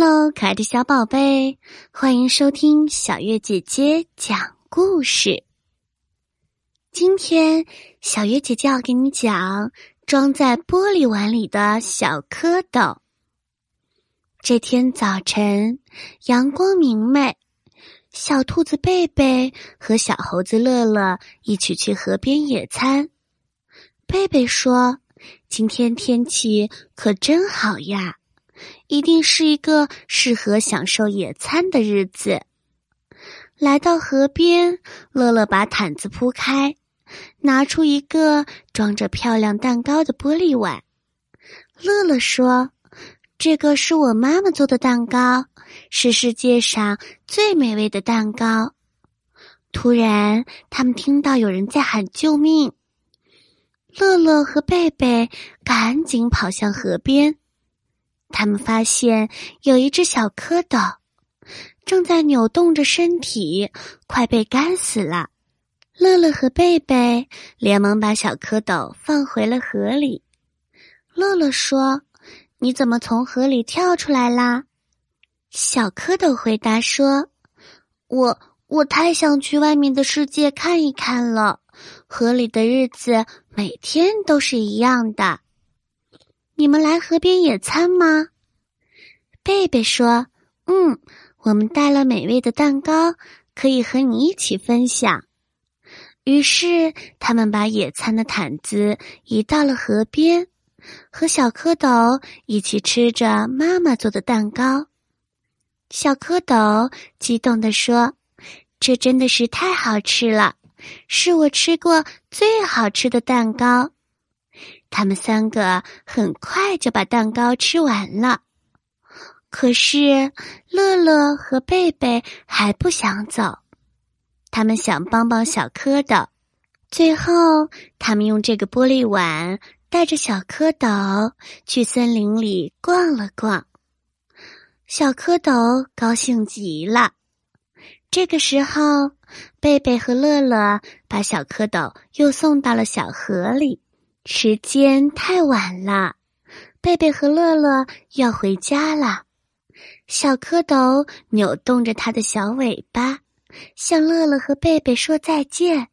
Hello，可爱的小宝贝，欢迎收听小月姐姐讲故事。今天，小月姐姐要给你讲装在玻璃碗里的小蝌蚪。这天早晨，阳光明媚，小兔子贝贝和小猴子乐乐一起去河边野餐。贝贝说：“今天天气可真好呀！”一定是一个适合享受野餐的日子。来到河边，乐乐把毯子铺开，拿出一个装着漂亮蛋糕的玻璃碗。乐乐说：“这个是我妈妈做的蛋糕，是世界上最美味的蛋糕。”突然，他们听到有人在喊救命。乐乐和贝贝赶紧跑向河边。他们发现有一只小蝌蚪正在扭动着身体，快被干死了。乐乐和贝贝连忙把小蝌蚪放回了河里。乐乐说：“你怎么从河里跳出来啦？”小蝌蚪回答说：“我我太想去外面的世界看一看了，河里的日子每天都是一样的。”你们来河边野餐吗？贝贝说：“嗯，我们带了美味的蛋糕，可以和你一起分享。”于是，他们把野餐的毯子移到了河边，和小蝌蚪一起吃着妈妈做的蛋糕。小蝌蚪激动地说：“这真的是太好吃了，是我吃过最好吃的蛋糕。”他们三个很快就把蛋糕吃完了，可是乐乐和贝贝还不想走，他们想帮帮小蝌蚪。最后，他们用这个玻璃碗带着小蝌蚪去森林里逛了逛。小蝌蚪高兴极了。这个时候，贝贝和乐乐把小蝌蚪又送到了小河里。时间太晚了，贝贝和乐乐要回家了。小蝌蚪扭动着它的小尾巴，向乐乐和贝贝说再见。